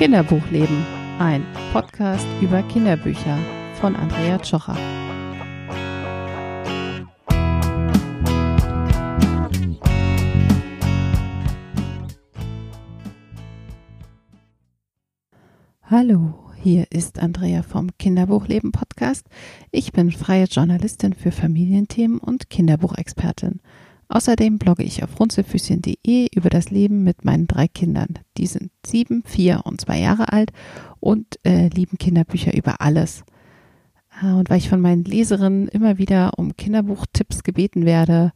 Kinderbuchleben, ein Podcast über Kinderbücher von Andrea Tschocher. Hallo, hier ist Andrea vom Kinderbuchleben Podcast. Ich bin freie Journalistin für Familienthemen und Kinderbuchexpertin. Außerdem blogge ich auf runzelfüßchen.de über das Leben mit meinen drei Kindern. Die sind sieben, vier und zwei Jahre alt und äh, lieben Kinderbücher über alles. Äh, und weil ich von meinen Leserinnen immer wieder um Kinderbuchtipps gebeten werde,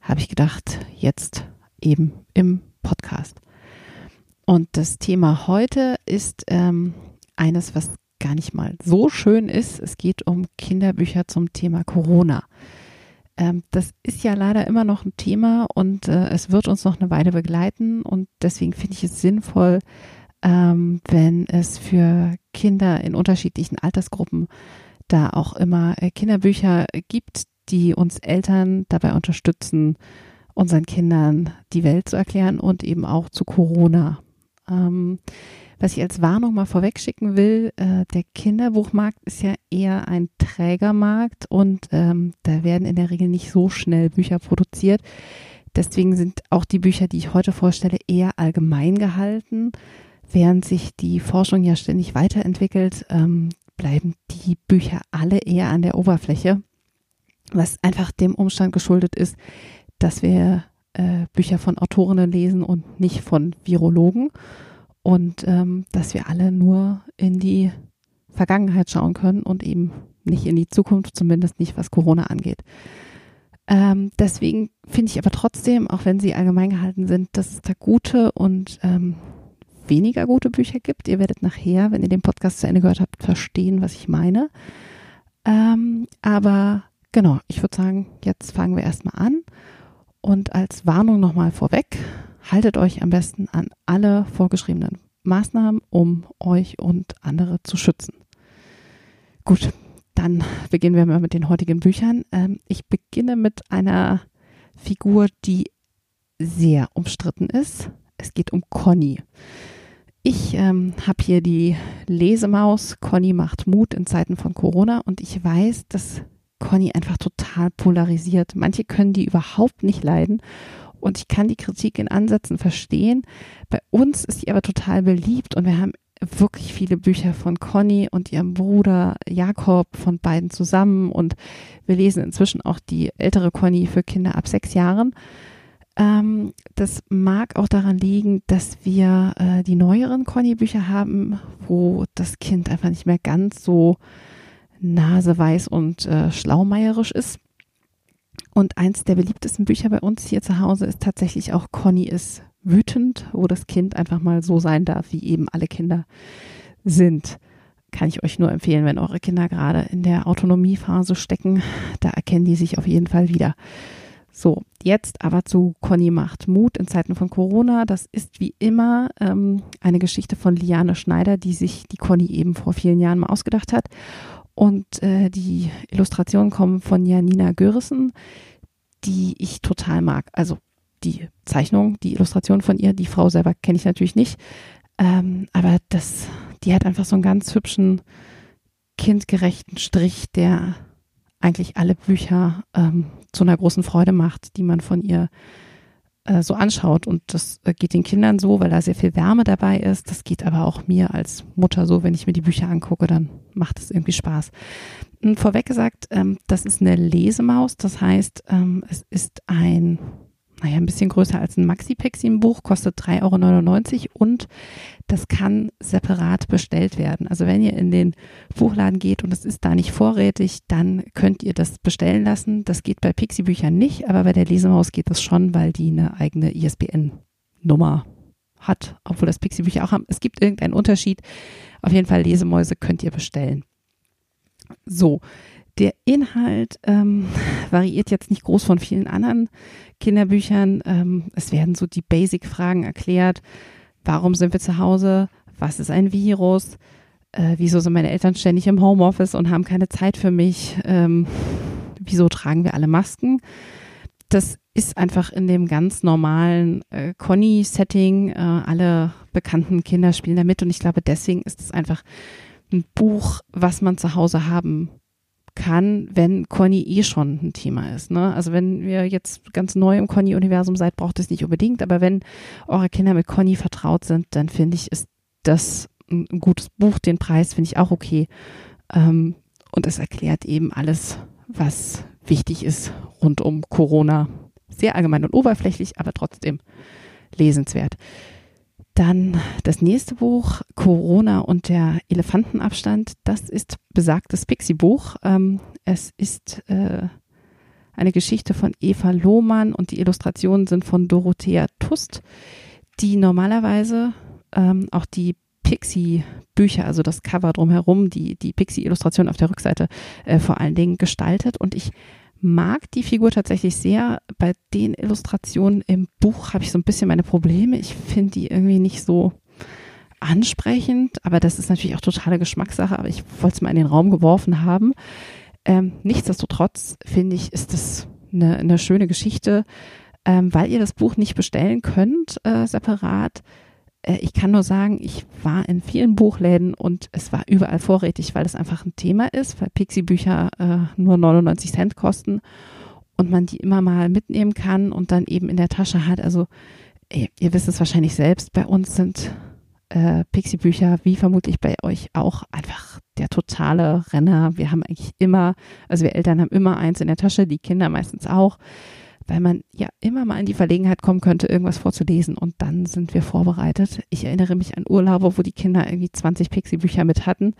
habe ich gedacht, jetzt eben im Podcast. Und das Thema heute ist ähm, eines, was gar nicht mal so schön ist. Es geht um Kinderbücher zum Thema Corona. Ähm, das ist ja leider immer noch ein Thema und äh, es wird uns noch eine Weile begleiten und deswegen finde ich es sinnvoll, ähm, wenn es für Kinder in unterschiedlichen Altersgruppen da auch immer äh, Kinderbücher gibt, die uns Eltern dabei unterstützen, unseren Kindern die Welt zu erklären und eben auch zu Corona. Ähm, was ich als Warnung mal vorweg schicken will, äh, der Kinderbuchmarkt ist ja eher ein Trägermarkt und ähm, da werden in der Regel nicht so schnell Bücher produziert. Deswegen sind auch die Bücher, die ich heute vorstelle, eher allgemein gehalten. Während sich die Forschung ja ständig weiterentwickelt, ähm, bleiben die Bücher alle eher an der Oberfläche, was einfach dem Umstand geschuldet ist, dass wir äh, Bücher von Autorinnen lesen und nicht von Virologen und ähm, dass wir alle nur in die Vergangenheit schauen können und eben nicht in die Zukunft, zumindest nicht was Corona angeht. Ähm, deswegen finde ich aber trotzdem, auch wenn sie allgemein gehalten sind, dass es da gute und ähm, weniger gute Bücher gibt. Ihr werdet nachher, wenn ihr den Podcast zu Ende gehört habt, verstehen, was ich meine. Ähm, aber genau, ich würde sagen, jetzt fangen wir erstmal an. Und als Warnung nochmal vorweg, haltet euch am besten an alle vorgeschriebenen Maßnahmen, um euch und andere zu schützen. Gut, dann beginnen wir mal mit den heutigen Büchern. Ähm, ich beginne mit einer Figur, die sehr umstritten ist. Es geht um Conny. Ich ähm, habe hier die Lesemaus. Conny macht Mut in Zeiten von Corona und ich weiß, dass Conny einfach total polarisiert. Manche können die überhaupt nicht leiden und ich kann die Kritik in Ansätzen verstehen. Bei uns ist sie aber total beliebt und wir haben wirklich viele Bücher von Conny und ihrem Bruder Jakob von beiden zusammen und wir lesen inzwischen auch die ältere Conny für Kinder ab sechs Jahren. Ähm, das mag auch daran liegen, dass wir äh, die neueren Conny-Bücher haben, wo das Kind einfach nicht mehr ganz so naseweiß und äh, schlaumeierisch ist. Und eins der beliebtesten Bücher bei uns hier zu Hause ist tatsächlich auch Conny ist wütend, wo das Kind einfach mal so sein darf, wie eben alle Kinder sind. Kann ich euch nur empfehlen, wenn eure Kinder gerade in der Autonomiephase stecken. Da erkennen die sich auf jeden Fall wieder. So, jetzt aber zu Conny macht Mut in Zeiten von Corona. Das ist wie immer ähm, eine Geschichte von Liane Schneider, die sich die Conny eben vor vielen Jahren mal ausgedacht hat. Und äh, die Illustrationen kommen von Janina Görissen, die ich total mag. Also die Zeichnung, die Illustration von ihr, die Frau selber kenne ich natürlich nicht. Ähm, aber das, die hat einfach so einen ganz hübschen, kindgerechten Strich, der eigentlich alle Bücher ähm, zu einer großen Freude macht, die man von ihr äh, so anschaut. Und das äh, geht den Kindern so, weil da sehr viel Wärme dabei ist. Das geht aber auch mir als Mutter so, wenn ich mir die Bücher angucke, dann macht es irgendwie Spaß. Und vorweg gesagt, ähm, das ist eine Lesemaus. Das heißt, ähm, es ist ein naja, ein bisschen größer als ein Maxi-Pixie im Buch, kostet 3,99 Euro und das kann separat bestellt werden. Also wenn ihr in den Buchladen geht und es ist da nicht vorrätig, dann könnt ihr das bestellen lassen. Das geht bei Pixie-Büchern nicht, aber bei der Lesemaus geht das schon, weil die eine eigene ISBN-Nummer hat, obwohl das Pixie-Bücher auch haben. Es gibt irgendeinen Unterschied. Auf jeden Fall Lesemäuse könnt ihr bestellen. So, der Inhalt ähm, variiert jetzt nicht groß von vielen anderen Kinderbüchern. Ähm, es werden so die Basic-Fragen erklärt. Warum sind wir zu Hause? Was ist ein Virus? Äh, wieso sind meine Eltern ständig im Homeoffice und haben keine Zeit für mich? Ähm, wieso tragen wir alle Masken? Das ist einfach in dem ganz normalen äh, Conny-Setting. Äh, alle bekannten Kinder spielen da mit und ich glaube, deswegen ist es einfach ein Buch, was man zu Hause haben kann, wenn Conny eh schon ein Thema ist. Ne? Also wenn ihr jetzt ganz neu im Conny-Universum seid, braucht es nicht unbedingt, aber wenn eure Kinder mit Conny vertraut sind, dann finde ich, ist das ein gutes Buch. Den Preis finde ich auch okay. Ähm, und es erklärt eben alles, was wichtig ist rund um Corona. Sehr allgemein und oberflächlich, aber trotzdem lesenswert. Dann das nächste Buch, Corona und der Elefantenabstand. Das ist besagtes Pixie-Buch. Ähm, es ist äh, eine Geschichte von Eva Lohmann und die Illustrationen sind von Dorothea Tust, die normalerweise ähm, auch die Pixie-Bücher, also das Cover drumherum, die, die Pixie-Illustration auf der Rückseite äh, vor allen Dingen gestaltet. Und ich mag die Figur tatsächlich sehr. Bei den Illustrationen im Buch habe ich so ein bisschen meine Probleme. Ich finde die irgendwie nicht so ansprechend, aber das ist natürlich auch totale Geschmackssache, aber ich wollte es mal in den Raum geworfen haben. Ähm, nichtsdestotrotz finde ich, ist es eine, eine schöne Geschichte, ähm, weil ihr das Buch nicht bestellen könnt, äh, separat ich kann nur sagen, ich war in vielen Buchläden und es war überall vorrätig, weil es einfach ein Thema ist, weil Pixie-Bücher äh, nur 99 Cent kosten und man die immer mal mitnehmen kann und dann eben in der Tasche hat. Also ihr, ihr wisst es wahrscheinlich selbst, bei uns sind äh, Pixie-Bücher, wie vermutlich bei euch auch, einfach der totale Renner. Wir haben eigentlich immer, also wir Eltern haben immer eins in der Tasche, die Kinder meistens auch weil man ja immer mal in die Verlegenheit kommen könnte, irgendwas vorzulesen und dann sind wir vorbereitet. Ich erinnere mich an Urlaube, wo die Kinder irgendwie 20 Pixie-Bücher mit hatten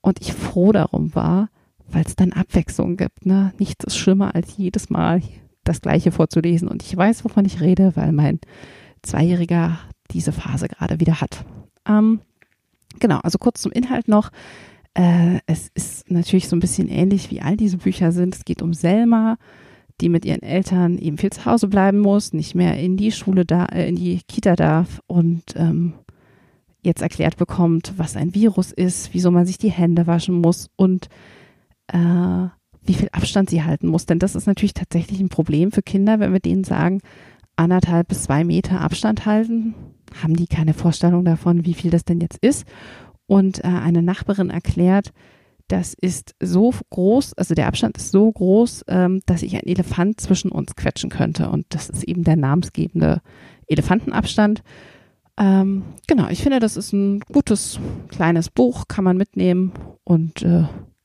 und ich froh darum war, weil es dann Abwechslung gibt. Ne? Nichts ist schlimmer, als jedes Mal das Gleiche vorzulesen und ich weiß, wovon ich rede, weil mein Zweijähriger diese Phase gerade wieder hat. Ähm, genau, also kurz zum Inhalt noch. Äh, es ist natürlich so ein bisschen ähnlich, wie all diese Bücher sind. Es geht um Selma, die mit ihren Eltern eben viel zu Hause bleiben muss, nicht mehr in die Schule da, äh, in die Kita darf und ähm, jetzt erklärt bekommt, was ein Virus ist, wieso man sich die Hände waschen muss und äh, wie viel Abstand sie halten muss. Denn das ist natürlich tatsächlich ein Problem für Kinder, wenn wir denen sagen, anderthalb bis zwei Meter Abstand halten, haben die keine Vorstellung davon, wie viel das denn jetzt ist. Und äh, eine Nachbarin erklärt, das ist so groß, also der Abstand ist so groß, ähm, dass ich einen Elefant zwischen uns quetschen könnte. Und das ist eben der namensgebende Elefantenabstand. Ähm, genau, ich finde, das ist ein gutes kleines Buch, kann man mitnehmen und äh,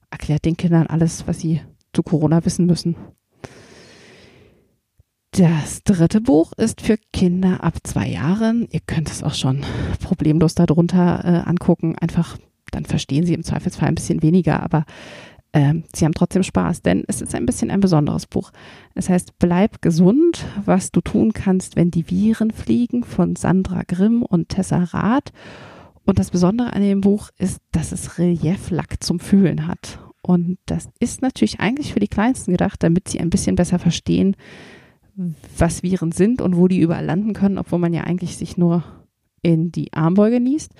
erklärt den Kindern alles, was sie zu Corona wissen müssen. Das dritte Buch ist für Kinder ab zwei Jahren. Ihr könnt es auch schon problemlos darunter äh, angucken. Einfach dann verstehen sie im Zweifelsfall ein bisschen weniger, aber ähm, sie haben trotzdem Spaß, denn es ist ein bisschen ein besonderes Buch. Es heißt Bleib gesund, was du tun kannst, wenn die Viren fliegen von Sandra Grimm und Tessa Rath. Und das Besondere an dem Buch ist, dass es Relieflack zum Fühlen hat. Und das ist natürlich eigentlich für die Kleinsten gedacht, damit sie ein bisschen besser verstehen, was Viren sind und wo die überall landen können, obwohl man ja eigentlich sich nur in die Armbeuge niest.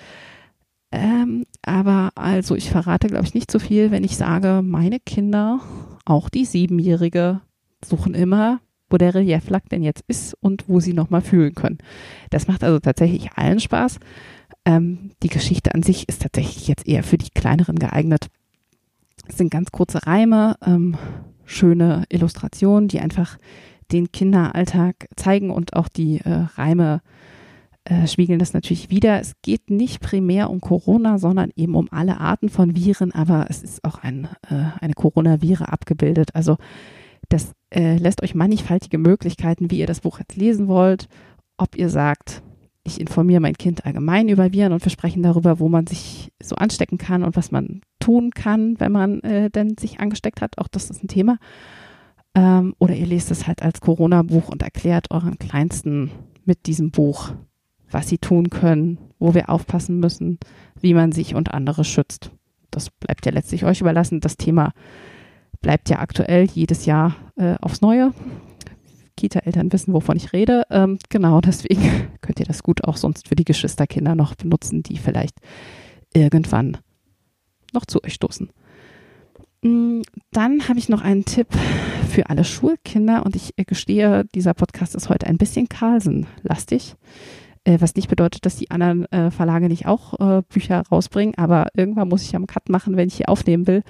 Ähm, aber also ich verrate, glaube ich, nicht so viel, wenn ich sage, meine Kinder, auch die Siebenjährige, suchen immer, wo der Relieflack denn jetzt ist und wo sie nochmal fühlen können. Das macht also tatsächlich allen Spaß. Ähm, die Geschichte an sich ist tatsächlich jetzt eher für die Kleineren geeignet. Es sind ganz kurze Reime, ähm, schöne Illustrationen, die einfach den Kinderalltag zeigen und auch die äh, Reime äh, spiegeln das natürlich wieder. Es geht nicht primär um Corona, sondern eben um alle Arten von Viren, aber es ist auch ein, äh, eine Coronavirus abgebildet. Also das äh, lässt euch mannigfaltige Möglichkeiten, wie ihr das Buch jetzt lesen wollt. Ob ihr sagt, ich informiere mein Kind allgemein über Viren und wir darüber, wo man sich so anstecken kann und was man tun kann, wenn man äh, denn sich angesteckt hat. Auch das ist ein Thema. Ähm, oder ihr lest es halt als Corona-Buch und erklärt euren Kleinsten mit diesem Buch, was sie tun können, wo wir aufpassen müssen, wie man sich und andere schützt. Das bleibt ja letztlich euch überlassen. Das Thema bleibt ja aktuell jedes Jahr äh, aufs Neue. Kita-Eltern wissen, wovon ich rede. Ähm, genau, deswegen könnt ihr das gut auch sonst für die Geschwisterkinder noch benutzen, die vielleicht irgendwann noch zu euch stoßen. Mm, dann habe ich noch einen Tipp für alle Schulkinder und ich gestehe, dieser Podcast ist heute ein bisschen Carlsen-lastig. Äh, was nicht bedeutet, dass die anderen äh, Verlage nicht auch äh, Bücher rausbringen, aber irgendwann muss ich am Cut machen, wenn ich hier aufnehmen will.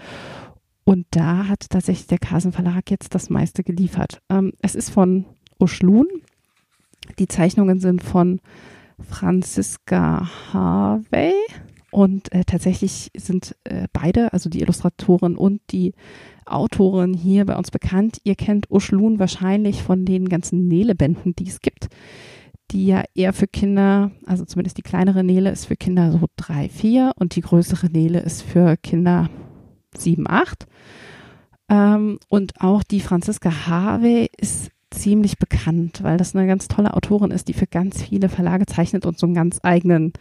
Und da hat tatsächlich der Kasen Verlag jetzt das meiste geliefert. Ähm, es ist von Uschlun. Die Zeichnungen sind von Franziska Harvey. Und äh, tatsächlich sind äh, beide, also die Illustratorin und die Autorin hier bei uns bekannt. Ihr kennt Uschlun wahrscheinlich von den ganzen Nele-Bänden, die es gibt, die ja eher für Kinder, also zumindest die kleinere Nele ist für Kinder so drei, vier und die größere Nele ist für Kinder sieben, acht. Ähm, und auch die Franziska Harvey ist ziemlich bekannt, weil das eine ganz tolle Autorin ist, die für ganz viele Verlage zeichnet und so einen ganz eigenen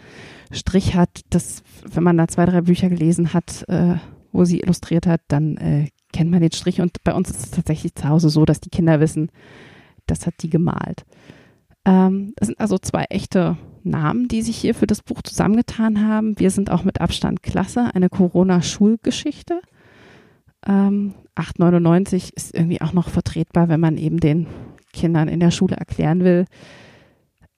Strich hat. Das, wenn man da zwei, drei Bücher gelesen hat, äh, wo sie illustriert hat, dann äh, kennt man den Strich. Und bei uns ist es tatsächlich zu Hause so, dass die Kinder wissen, das hat die gemalt. Ähm, es sind also zwei echte Namen, die sich hier für das Buch zusammengetan haben. Wir sind auch mit Abstand klasse, eine Corona-Schulgeschichte. Ähm, 8,99 ist irgendwie auch noch vertretbar, wenn man eben den Kindern in der Schule erklären will,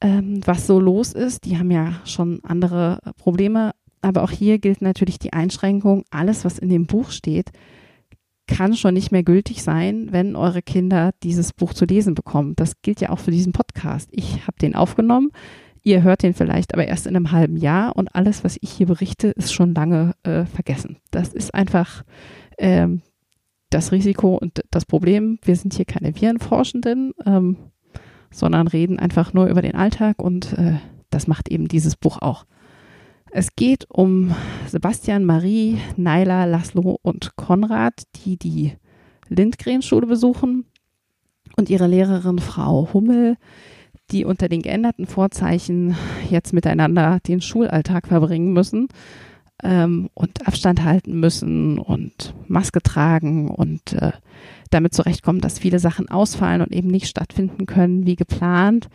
ähm, was so los ist. Die haben ja schon andere Probleme. Aber auch hier gilt natürlich die Einschränkung, alles, was in dem Buch steht, kann schon nicht mehr gültig sein, wenn eure Kinder dieses Buch zu lesen bekommen. Das gilt ja auch für diesen Podcast. Ich habe den aufgenommen. Ihr hört den vielleicht aber erst in einem halben Jahr und alles, was ich hier berichte, ist schon lange äh, vergessen. Das ist einfach ähm, das Risiko und das Problem. Wir sind hier keine Virenforschenden, ähm, sondern reden einfach nur über den Alltag und äh, das macht eben dieses Buch auch. Es geht um Sebastian, Marie, Naila, Laszlo und Konrad, die die Lindgren-Schule besuchen. Und ihre Lehrerin Frau Hummel, die unter den geänderten Vorzeichen jetzt miteinander den Schulalltag verbringen müssen ähm, und Abstand halten müssen und Maske tragen und äh, damit zurechtkommen, dass viele Sachen ausfallen und eben nicht stattfinden können wie geplant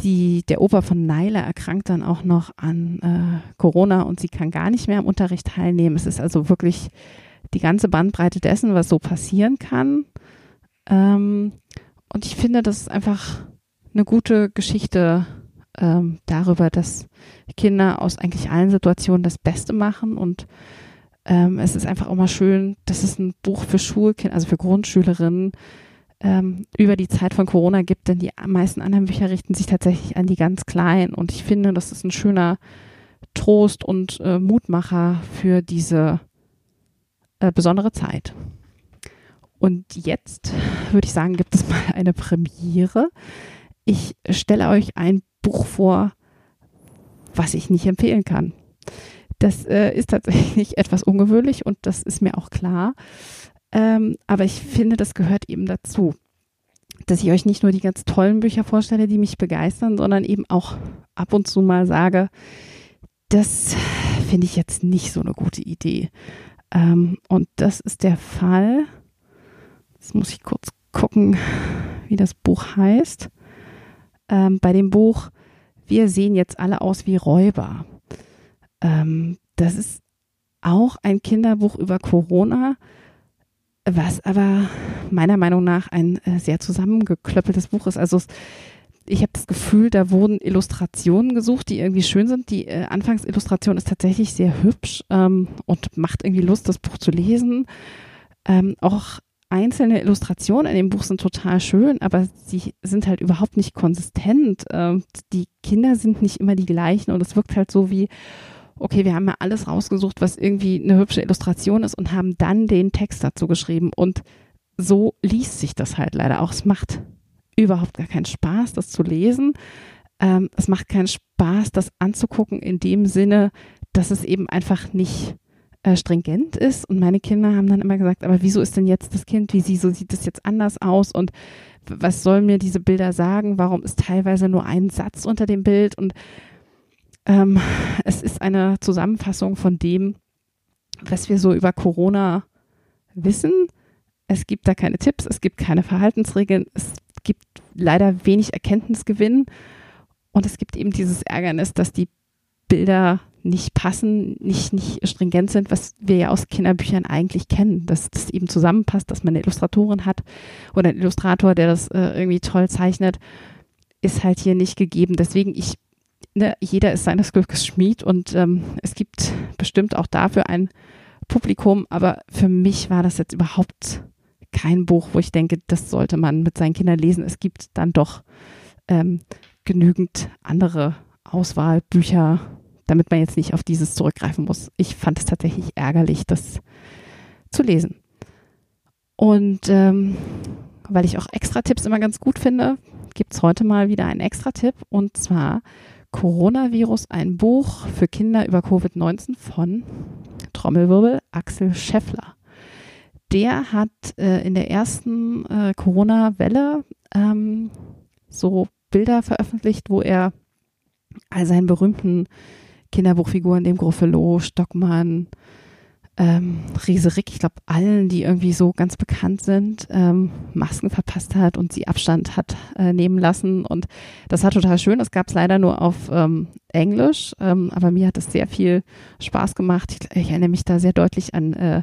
die, der Opa von Naila erkrankt dann auch noch an äh, Corona und sie kann gar nicht mehr am Unterricht teilnehmen. Es ist also wirklich die ganze Bandbreite dessen, was so passieren kann. Ähm, und ich finde, das ist einfach eine gute Geschichte ähm, darüber, dass Kinder aus eigentlich allen Situationen das Beste machen und ähm, es ist einfach auch mal schön, dass es ein Buch für Schulkinder, also für Grundschülerinnen ähm, über die Zeit von Corona gibt, denn die meisten anderen Bücher richten sich tatsächlich an die ganz Kleinen. Und ich finde, das ist ein schöner Trost und äh, Mutmacher für diese äh, besondere Zeit. Und jetzt würde ich sagen, gibt es mal eine Premiere. Ich stelle euch ein Buch vor, was ich nicht empfehlen kann. Das äh, ist tatsächlich etwas ungewöhnlich und das ist mir auch klar. Ähm, aber ich finde, das gehört eben dazu, dass ich euch nicht nur die ganz tollen Bücher vorstelle, die mich begeistern, sondern eben auch ab und zu mal sage, das finde ich jetzt nicht so eine gute Idee. Ähm, und das ist der Fall. Jetzt muss ich kurz gucken, wie das Buch heißt. Ähm, bei dem Buch Wir sehen jetzt alle aus wie Räuber. Ähm, das ist auch ein Kinderbuch über Corona was aber meiner Meinung nach ein äh, sehr zusammengeklöppeltes Buch ist. Also ich habe das Gefühl, da wurden Illustrationen gesucht, die irgendwie schön sind. Die äh, Anfangsillustration ist tatsächlich sehr hübsch ähm, und macht irgendwie Lust, das Buch zu lesen. Ähm, auch einzelne Illustrationen in dem Buch sind total schön, aber sie sind halt überhaupt nicht konsistent. Ähm, die Kinder sind nicht immer die gleichen und es wirkt halt so wie, okay, wir haben ja alles rausgesucht, was irgendwie eine hübsche Illustration ist und haben dann den Text dazu geschrieben. Und so liest sich das halt leider auch. Es macht überhaupt gar keinen Spaß, das zu lesen. Ähm, es macht keinen Spaß, das anzugucken in dem Sinne, dass es eben einfach nicht äh, stringent ist. Und meine Kinder haben dann immer gesagt, aber wieso ist denn jetzt das Kind, wie sie, so sieht das jetzt anders aus und was sollen mir diese Bilder sagen? Warum ist teilweise nur ein Satz unter dem Bild? Und ähm, es ist eine Zusammenfassung von dem, was wir so über Corona wissen. Es gibt da keine Tipps, es gibt keine Verhaltensregeln, es gibt leider wenig Erkenntnisgewinn und es gibt eben dieses Ärgernis, dass die Bilder nicht passen, nicht, nicht stringent sind, was wir ja aus Kinderbüchern eigentlich kennen, dass das eben zusammenpasst, dass man eine Illustratorin hat oder einen Illustrator, der das äh, irgendwie toll zeichnet, ist halt hier nicht gegeben. Deswegen, ich ne, jeder ist seines Glückes Schmied und ähm, es gibt bestimmt auch dafür ein Publikum, aber für mich war das jetzt überhaupt kein Buch, wo ich denke, das sollte man mit seinen Kindern lesen. Es gibt dann doch ähm, genügend andere Auswahlbücher, damit man jetzt nicht auf dieses zurückgreifen muss. Ich fand es tatsächlich ärgerlich, das zu lesen. Und ähm, weil ich auch Extra-Tipps immer ganz gut finde, gibt es heute mal wieder einen Extra-Tipp und zwar Coronavirus, ein Buch für Kinder über Covid-19 von Trommelwirbel Axel Scheffler. Der hat äh, in der ersten äh, Corona-Welle ähm, so Bilder veröffentlicht, wo er all seinen berühmten Kinderbuchfiguren, dem Gruffalo, Stockmann, ähm, Riese Rick, ich glaube allen, die irgendwie so ganz bekannt sind, ähm, Masken verpasst hat und sie Abstand hat äh, nehmen lassen. Und das war total schön. Das gab es leider nur auf ähm, Englisch, ähm, aber mir hat es sehr viel Spaß gemacht. Ich, ich, erinnere mich da sehr deutlich an, äh,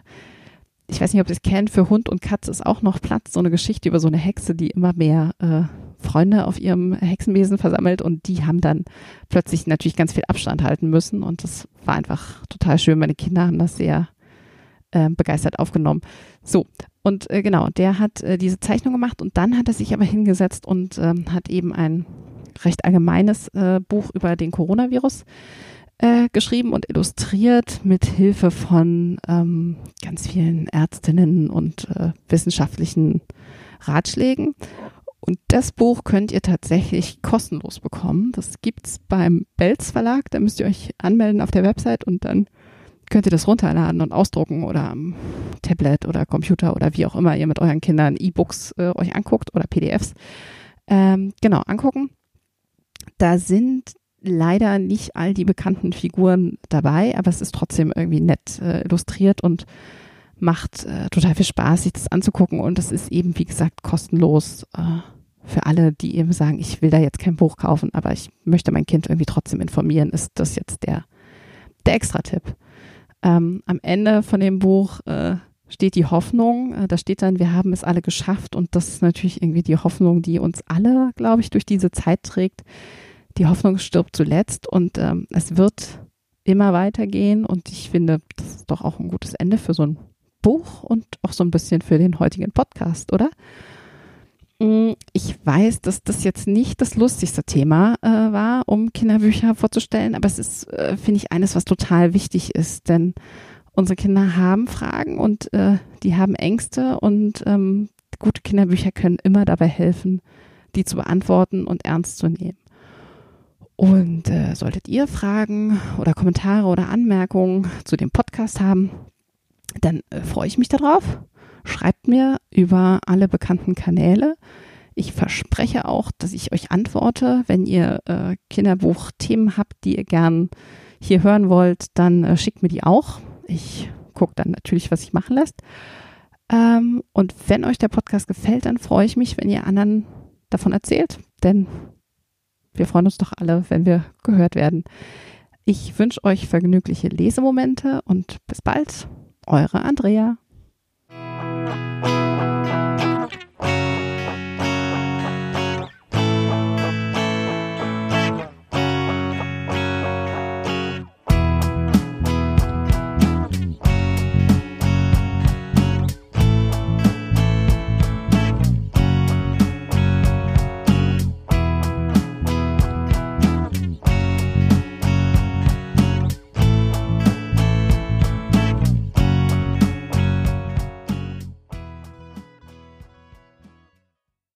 ich weiß nicht, ob ihr es kennt, für Hund und Katze ist auch noch Platz, so eine Geschichte über so eine Hexe, die immer mehr äh, Freunde auf ihrem Hexenwesen versammelt und die haben dann plötzlich natürlich ganz viel Abstand halten müssen und das war einfach total schön. Meine Kinder haben das sehr äh, begeistert aufgenommen. So, und äh, genau, der hat äh, diese Zeichnung gemacht und dann hat er sich aber hingesetzt und ähm, hat eben ein recht allgemeines äh, Buch über den Coronavirus äh, geschrieben und illustriert mit Hilfe von ähm, ganz vielen Ärztinnen und äh, wissenschaftlichen Ratschlägen. Und das Buch könnt ihr tatsächlich kostenlos bekommen. Das gibt's beim Belz Verlag. Da müsst ihr euch anmelden auf der Website und dann könnt ihr das runterladen und ausdrucken oder am Tablet oder Computer oder wie auch immer ihr mit euren Kindern E-Books äh, euch anguckt oder PDFs. Ähm, genau, angucken. Da sind leider nicht all die bekannten Figuren dabei, aber es ist trotzdem irgendwie nett äh, illustriert und macht äh, total viel Spaß, sich das anzugucken und es ist eben, wie gesagt, kostenlos äh, für alle, die eben sagen, ich will da jetzt kein Buch kaufen, aber ich möchte mein Kind irgendwie trotzdem informieren, ist das jetzt der, der Extra-Tipp. Ähm, am Ende von dem Buch äh, steht die Hoffnung. Äh, da steht dann, wir haben es alle geschafft. Und das ist natürlich irgendwie die Hoffnung, die uns alle, glaube ich, durch diese Zeit trägt. Die Hoffnung stirbt zuletzt und ähm, es wird immer weitergehen. Und ich finde, das ist doch auch ein gutes Ende für so ein Buch und auch so ein bisschen für den heutigen Podcast, oder? Mm, ich weiß, dass das jetzt nicht das lustigste Thema äh, war, um Kinderbücher vorzustellen, aber es ist, äh, finde ich, eines, was total wichtig ist, denn unsere Kinder haben Fragen und äh, die haben Ängste und ähm, gute Kinderbücher können immer dabei helfen, die zu beantworten und ernst zu nehmen. Und äh, solltet ihr Fragen oder Kommentare oder Anmerkungen zu dem Podcast haben, dann äh, freue ich mich darauf Schreibt mir über alle bekannten Kanäle. Ich verspreche auch, dass ich euch antworte. Wenn ihr äh, Kinderbuchthemen habt, die ihr gern hier hören wollt, dann äh, schickt mir die auch. Ich gucke dann natürlich, was sich machen lässt. Ähm, und wenn euch der Podcast gefällt, dann freue ich mich, wenn ihr anderen davon erzählt. Denn wir freuen uns doch alle, wenn wir gehört werden. Ich wünsche euch vergnügliche Lesemomente und bis bald. Eure Andrea.